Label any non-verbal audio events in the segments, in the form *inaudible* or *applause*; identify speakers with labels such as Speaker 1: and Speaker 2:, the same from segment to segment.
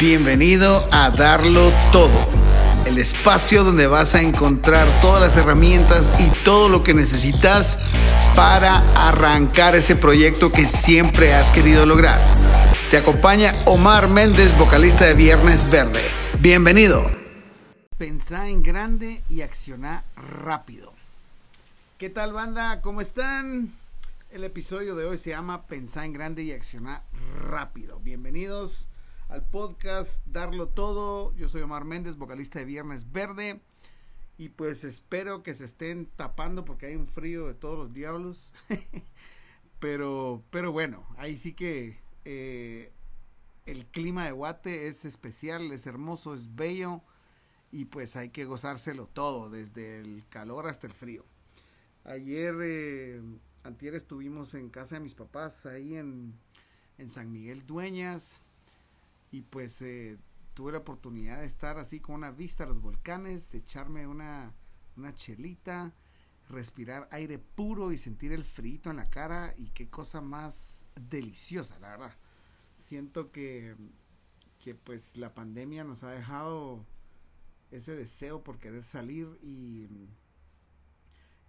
Speaker 1: Bienvenido a Darlo Todo, el espacio donde vas a encontrar todas las herramientas y todo lo que necesitas para arrancar ese proyecto que siempre has querido lograr. Te acompaña Omar Méndez, vocalista de Viernes Verde. Bienvenido. Pensá en grande y acciona rápido. ¿Qué tal banda? ¿Cómo están? El episodio de hoy se llama Pensá en grande y acciona rápido. Bienvenidos al podcast Darlo Todo. Yo soy Omar Méndez, vocalista de Viernes Verde. Y pues espero que se estén tapando porque hay un frío de todos los diablos. *laughs* pero, pero bueno, ahí sí que eh, el clima de Guate es especial, es hermoso, es bello. Y pues hay que gozárselo todo, desde el calor hasta el frío. Ayer, eh, antier estuvimos en casa de mis papás, ahí en, en San Miguel Dueñas y pues eh, tuve la oportunidad de estar así con una vista a los volcanes, echarme una, una chelita, respirar aire puro y sentir el frito en la cara y qué cosa más deliciosa, la verdad. Siento que, que pues la pandemia nos ha dejado ese deseo por querer salir y,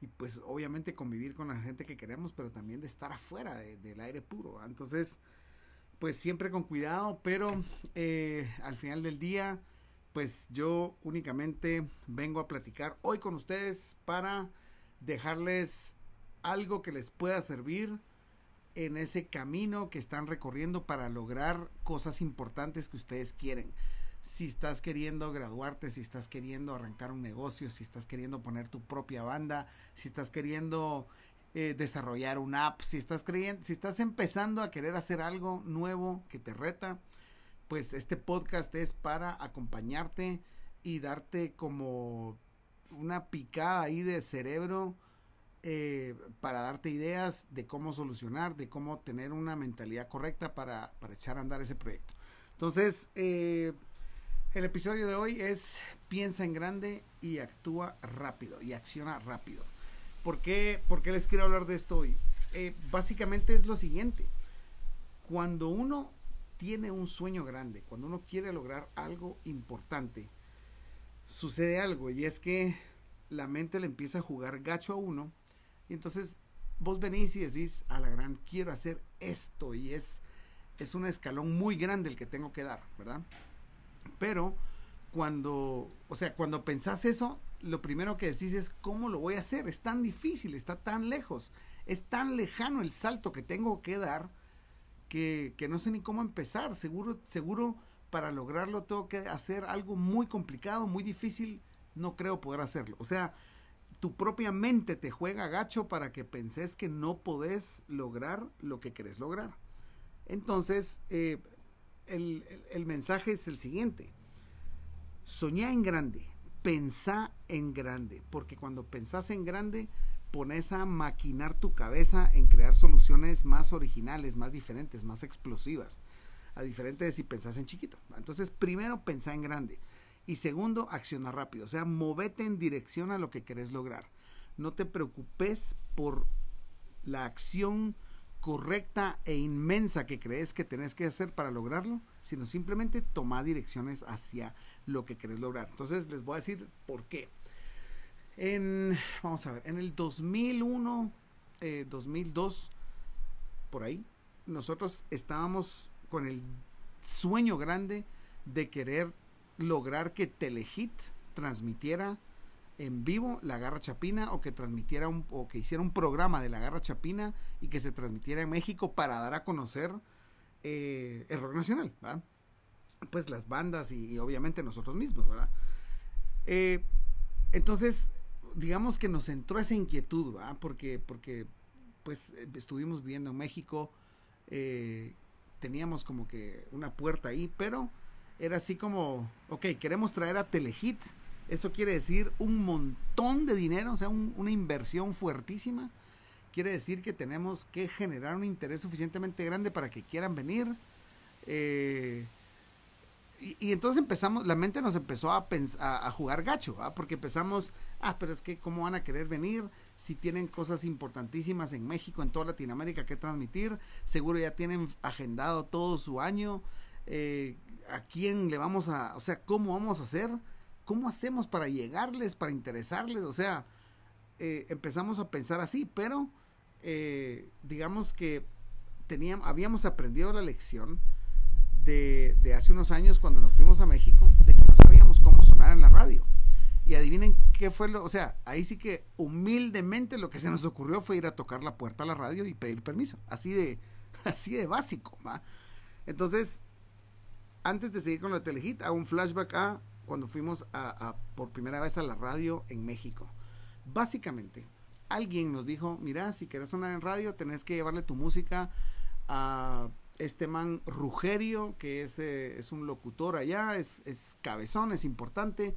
Speaker 1: y pues obviamente convivir con la gente que queremos, pero también de estar afuera del aire puro. Entonces, pues siempre con cuidado, pero eh, al final del día, pues yo únicamente vengo a platicar hoy con ustedes para dejarles algo que les pueda servir en ese camino que están recorriendo para lograr cosas importantes que ustedes quieren. Si estás queriendo graduarte, si estás queriendo arrancar un negocio, si estás queriendo poner tu propia banda, si estás queriendo eh, desarrollar una app, si estás creyendo, si estás empezando a querer hacer algo nuevo que te reta, pues este podcast es para acompañarte y darte como una picada ahí de cerebro eh, para darte ideas de cómo solucionar, de cómo tener una mentalidad correcta para, para echar a andar ese proyecto. Entonces, eh, el episodio de hoy es piensa en grande y actúa rápido y acciona rápido. ¿Por qué, les quiero hablar de esto hoy? Eh, básicamente es lo siguiente. Cuando uno tiene un sueño grande, cuando uno quiere lograr algo importante, sucede algo y es que la mente le empieza a jugar gacho a uno y entonces vos venís y decís a la gran quiero hacer esto y es es un escalón muy grande el que tengo que dar, ¿verdad? Pero cuando, o sea, cuando pensás eso, lo primero que decís es, ¿cómo lo voy a hacer? Es tan difícil, está tan lejos, es tan lejano el salto que tengo que dar que, que no sé ni cómo empezar. Seguro, seguro para lograrlo tengo que hacer algo muy complicado, muy difícil, no creo poder hacerlo. O sea, tu propia mente te juega gacho para que penses que no podés lograr lo que querés lograr. Entonces, eh, el, el mensaje es el siguiente. Soñá en grande pensá en grande, porque cuando pensás en grande, pones a maquinar tu cabeza en crear soluciones más originales, más diferentes, más explosivas, a diferente de si pensás en chiquito. Entonces, primero, pensá en grande. Y segundo, acciona rápido, o sea, movete en dirección a lo que querés lograr. No te preocupes por la acción correcta e inmensa que crees que tenés que hacer para lograrlo, sino simplemente toma direcciones hacia lo que querés lograr. Entonces les voy a decir por qué. Vamos a ver, en el 2001, 2002, eh, por ahí, nosotros estábamos con el sueño grande de querer lograr que Telehit transmitiera en vivo la Garra Chapina o que transmitiera un, o que hiciera un programa de la Garra Chapina y que se transmitiera en México para dar a conocer eh, el rock nacional, Pues las bandas y, obviamente nosotros mismos, ¿verdad? Eh, entonces, digamos que nos entró esa inquietud, ¿verdad? Porque, porque pues estuvimos viviendo en México, eh, teníamos como que una puerta ahí, pero era así como, ok, queremos traer a Telehit eso quiere decir un montón de dinero, o sea, una inversión fuertísima. Quiere decir que tenemos que generar un interés suficientemente grande para que quieran venir. Eh, y, entonces empezamos, la mente nos empezó a, a, jugar gacho, porque empezamos, ah, pero es que cómo van a querer venir si tienen cosas importantísimas en México, en toda Latinoamérica que transmitir, seguro ya tienen agendado todo su año, eh, a quién le vamos a, o sea, cómo vamos a hacer, cómo hacemos para llegarles, para interesarles, o sea, eh, empezamos a pensar así, pero eh, digamos que teníamos, habíamos aprendido la lección de, hace unos años cuando nos fuimos a México, de que no sabíamos cómo sonar en la radio. Y adivinen qué fue lo, o sea, ahí sí que humildemente lo que se nos ocurrió fue ir a tocar la puerta a la radio y pedir permiso, así de, *laughs* así de básico, ¿va? Entonces, antes de seguir con la Telehit, hago un flashback a cuando fuimos a, a, por primera vez a la radio en México. Básicamente, alguien nos dijo, mira, si quieres sonar en radio, tenés que llevarle tu música a este man Rugerio, que es, eh, es un locutor allá, es, es, cabezón, es importante.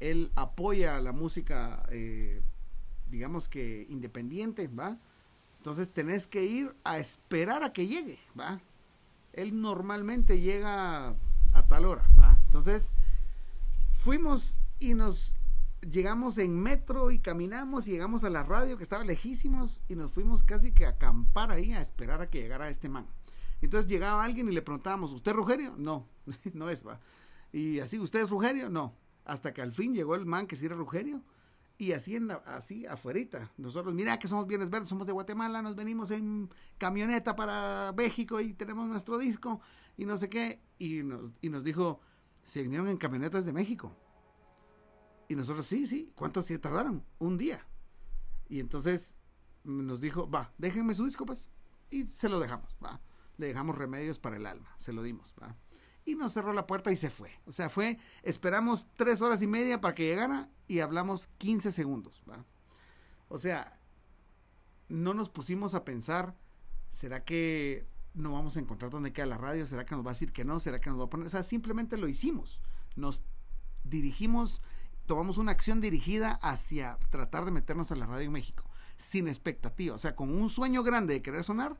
Speaker 1: Él apoya la música, eh, digamos que independiente, ¿va? Entonces tenés que ir a esperar a que llegue, ¿va? Él normalmente llega a tal hora, ¿va? Entonces fuimos y nos llegamos en metro y caminamos y llegamos a la radio que estaba lejísimos y nos fuimos casi que a acampar ahí a esperar a que llegara este man. Entonces llegaba alguien y le preguntábamos, ¿usted es Rugerio? No, *laughs* no es, va. Y así, ¿usted es Rugerio? No. Hasta que al fin llegó el man que sí era Rugerio. Y así, en así afuerita. Nosotros, mira que somos bienes verdes, somos de Guatemala, nos venimos en camioneta para México y tenemos nuestro disco y no sé qué. Y nos, y nos dijo, se vinieron en camionetas de México. Y nosotros, sí, sí. ¿Cuánto se tardaron? Un día. Y entonces nos dijo, va, déjenme su disco, pues. Y se lo dejamos, va. Le dejamos remedios para el alma, se lo dimos, va. Y nos cerró la puerta y se fue. O sea, fue, esperamos tres horas y media para que llegara y hablamos 15 segundos. O sea, no nos pusimos a pensar, ¿será que no vamos a encontrar dónde queda la radio? ¿Será que nos va a decir que no? ¿Será que nos va a poner? O sea, simplemente lo hicimos. Nos dirigimos tomamos una acción dirigida hacia tratar de meternos a la radio en México, sin expectativa, o sea, con un sueño grande de querer sonar,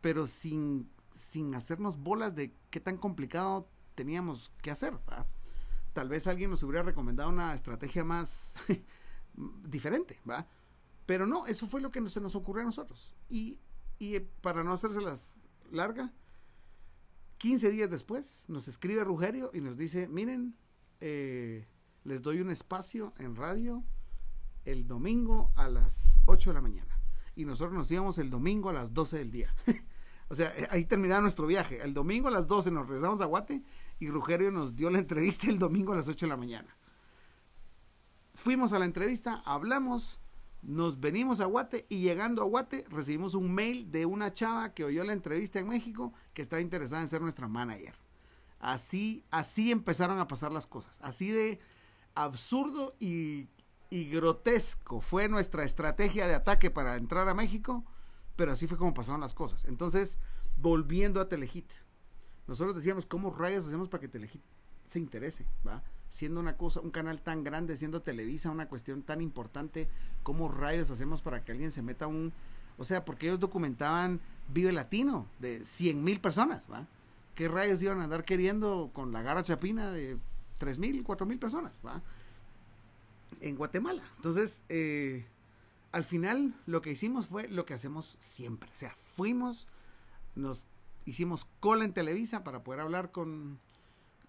Speaker 1: pero sin, sin hacernos bolas de qué tan complicado teníamos que hacer. ¿verdad? Tal vez alguien nos hubiera recomendado una estrategia más *laughs* diferente, ¿va? Pero no, eso fue lo que se nos ocurrió a nosotros. Y, y para no hacérselas larga, 15 días después nos escribe Rugerio y nos dice, miren, eh, les doy un espacio en radio el domingo a las 8 de la mañana. Y nosotros nos íbamos el domingo a las 12 del día. *laughs* o sea, eh, ahí terminaba nuestro viaje. El domingo a las 12 nos regresamos a Guate y Rugerio nos dio la *laughs* entrevista el domingo a las 8 de la mañana. Fuimos a la entrevista, hablamos, nos venimos a Guate y llegando a Guate recibimos un mail de una chava que oyó la entrevista en México que estaba interesada en ser nuestra manager. Así, así empezaron a pasar las cosas. Así de absurdo y, grotesco fue nuestra estrategia de ataque para entrar a México, pero así fue como pasaron las cosas. Entonces, volviendo a Telehit, nosotros decíamos, ¿cómo rayos hacemos para que Telehit se interese? ¿va? Siendo una cosa, un canal tan grande, siendo Televisa una cuestión tan importante, ¿cómo rayos hacemos para que alguien se meta un... O sea, porque ellos documentaban Vive Latino de 100 mil personas, ¿va? ¿Qué rayos iban a andar queriendo con la gara chapina de tres mil, cuatro mil personas, ¿va? En Guatemala. Entonces, eh, al final lo que hicimos fue lo que hacemos siempre. O sea, fuimos, nos hicimos cola en Televisa para poder hablar con,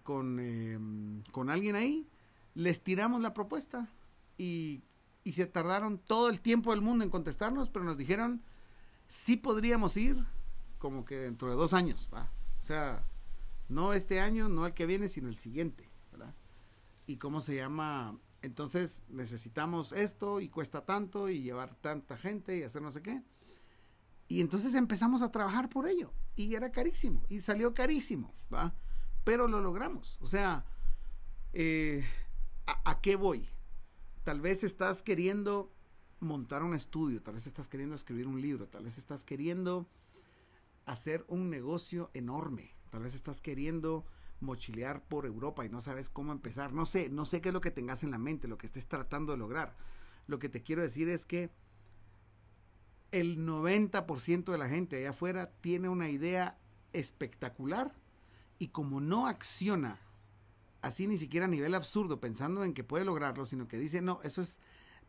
Speaker 1: con, em, con alguien ahí, les tiramos la propuesta y, y, se tardaron todo el tiempo del mundo en contestarnos, pero nos dijeron, sí podríamos ir como que dentro de dos años, ¿va? O sea, no este año, no el que viene, sino el siguiente y cómo se llama. Entonces necesitamos esto y cuesta tanto y llevar tanta gente y hacer no sé qué. Y entonces empezamos a trabajar por ello. Y era carísimo. Y salió carísimo. ¿va? Pero lo logramos. O sea, eh, ¿a, ¿a qué voy? Tal vez estás queriendo montar un estudio, tal vez estás queriendo escribir un libro, tal vez estás queriendo hacer un negocio enorme, tal vez estás queriendo mochilear por Europa y no sabes cómo empezar. No sé, no sé qué es lo que tengas en la mente, lo que estés tratando de lograr. Lo que te quiero decir es que el 90% de la gente allá afuera tiene una idea espectacular y como no acciona así ni siquiera a nivel absurdo pensando en que puede lograrlo, sino que dice, no, eso es,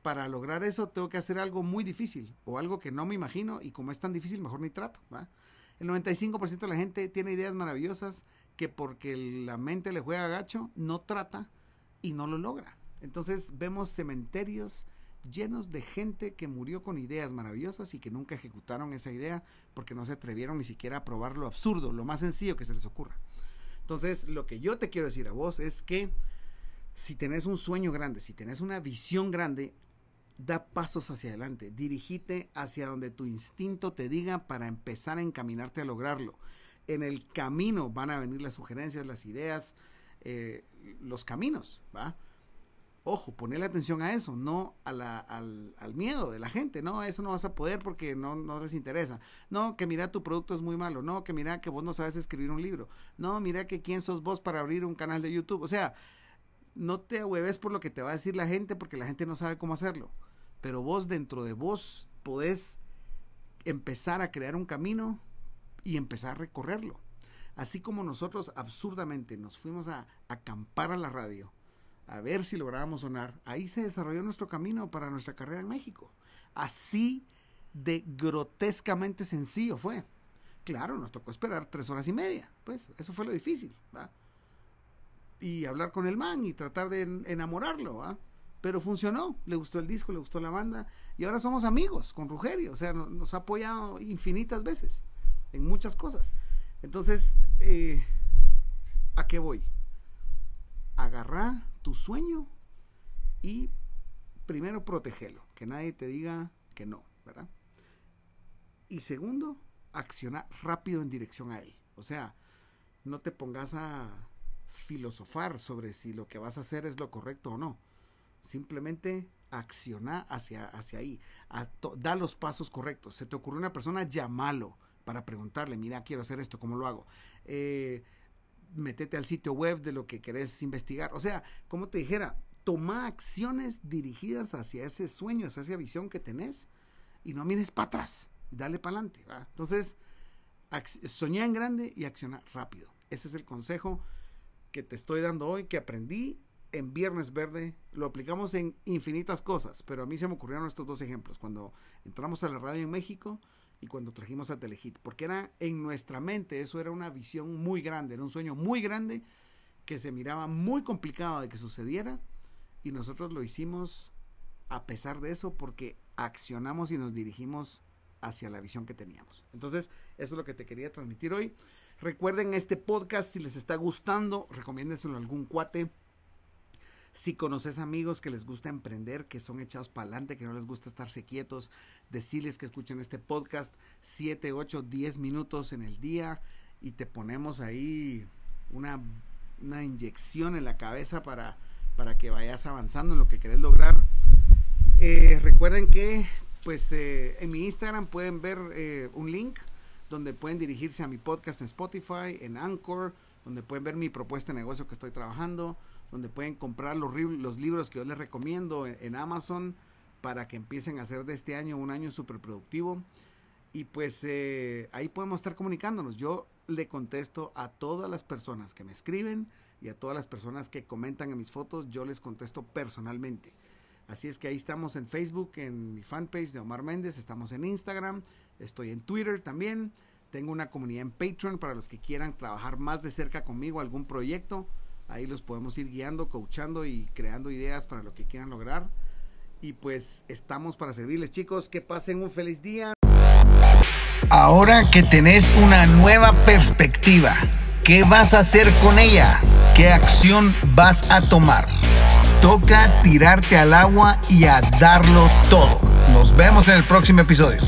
Speaker 1: para lograr eso tengo que hacer algo muy difícil o algo que no me imagino y como es tan difícil, mejor ni trato. El 95% de la gente tiene ideas maravillosas, que porque la mente le juega gacho, no trata y no lo logra. Entonces vemos cementerios llenos de gente que murió con ideas maravillosas y que nunca ejecutaron esa idea porque no se atrevieron ni siquiera a probar lo absurdo, lo más sencillo que se les ocurra. Entonces, lo que yo te quiero decir a vos es que si tenés un sueño grande, si tenés una visión grande, da pasos hacia adelante, dirigite hacia donde tu instinto te diga para empezar a encaminarte a lograrlo. En el camino van a venir las sugerencias, las ideas, eh, los caminos, ¿va? Ojo, ponle atención a eso, no al, al, miedo de la gente, no, eso no vas a poder porque no, no les interesa. No, que mira tu producto es muy malo, no, que mira que vos no sabes escribir un libro, no, mira que quién sos vos para abrir un canal de YouTube. O sea, no te ahueves por lo que te va a decir la gente porque la gente no sabe cómo hacerlo. Pero vos dentro de vos podés empezar a crear un camino y empezar a recorrerlo. Así como nosotros absurdamente nos fuimos a acampar a la radio, a ver si lográbamos sonar, ahí se desarrolló nuestro camino para nuestra carrera en México. Así de grotescamente sencillo fue. Claro, nos tocó esperar tres horas y media, pues eso fue lo difícil. ¿va? y hablar con el man y tratar de enamorarlo, ¿ah? Pero funcionó, le gustó el disco, le gustó la banda y ahora somos amigos con Rugerio, o sea, nos, ha apoyado infinitas veces en muchas cosas. Entonces, eh, ¿a qué voy? Agarrá tu sueño y primero protégelo, que nadie te diga que no, ¿verdad? Y segundo, acciona rápido en dirección a él. O sea, no te pongas a filosofar sobre si lo que vas a hacer es lo correcto o no. Simplemente acciona hacia, hacia ahí. da los pasos correctos. Se te ocurre una persona, llámalo para preguntarle, mira, quiero hacer esto, ¿cómo lo hago? Eh, metete al sitio web de lo que querés investigar. O sea, como te dijera, toma acciones dirigidas hacia ese sueño, hacia esa visión que tenés y no mires para atrás. Dale para adelante. Entonces, soñá en grande y acciona rápido. Ese es el consejo que te estoy dando hoy, que aprendí en Viernes Verde, lo aplicamos en infinitas cosas, pero a mí se me ocurrieron estos dos ejemplos, cuando entramos a la radio en México y cuando trajimos a Telehit, porque era en nuestra mente, eso era una visión muy grande, era un sueño muy grande que se miraba muy complicado de que sucediera y nosotros lo hicimos a pesar de eso porque accionamos y nos dirigimos hacia la visión que teníamos. Entonces, eso es lo que te quería transmitir hoy. Recuerden este podcast, si les está gustando, recomiéndenselo a algún cuate. Si conoces amigos que les gusta emprender, que son echados para adelante, que no les gusta estarse quietos, decirles que escuchen este podcast 7, 8, 10 minutos en el día y te ponemos ahí una, inyección en la cabeza para, para que vayas avanzando en lo que querés lograr. Eh, recuerden que pues eh, en mi Instagram pueden ver eh, un link donde pueden dirigirse a mi podcast en Spotify, en Anchor, donde pueden ver mi propuesta de negocio que estoy trabajando, donde pueden comprar los, los libros que yo les recomiendo en, Amazon para que empiecen a hacer de este año un año súper productivo. Y pues eh, ahí podemos estar comunicándonos. Yo le contesto a todas las personas que me escriben y a todas las personas que comentan en mis fotos, yo les contesto personalmente. Así es que ahí estamos en Facebook, en mi fanpage de Omar Méndez, estamos en Instagram, estoy en Twitter también. Tengo una comunidad en Patreon para los que quieran trabajar más de cerca conmigo, algún proyecto. Ahí los podemos ir guiando, coachando y creando ideas para lo que quieran lograr. Y pues estamos para servirles chicos. Que pasen un feliz día.
Speaker 2: Ahora que tenés una nueva perspectiva, ¿qué vas a hacer con ella? ¿Qué acción vas a tomar? toca tirarte al agua y a darlo todo. Nos vemos en el próximo episodio.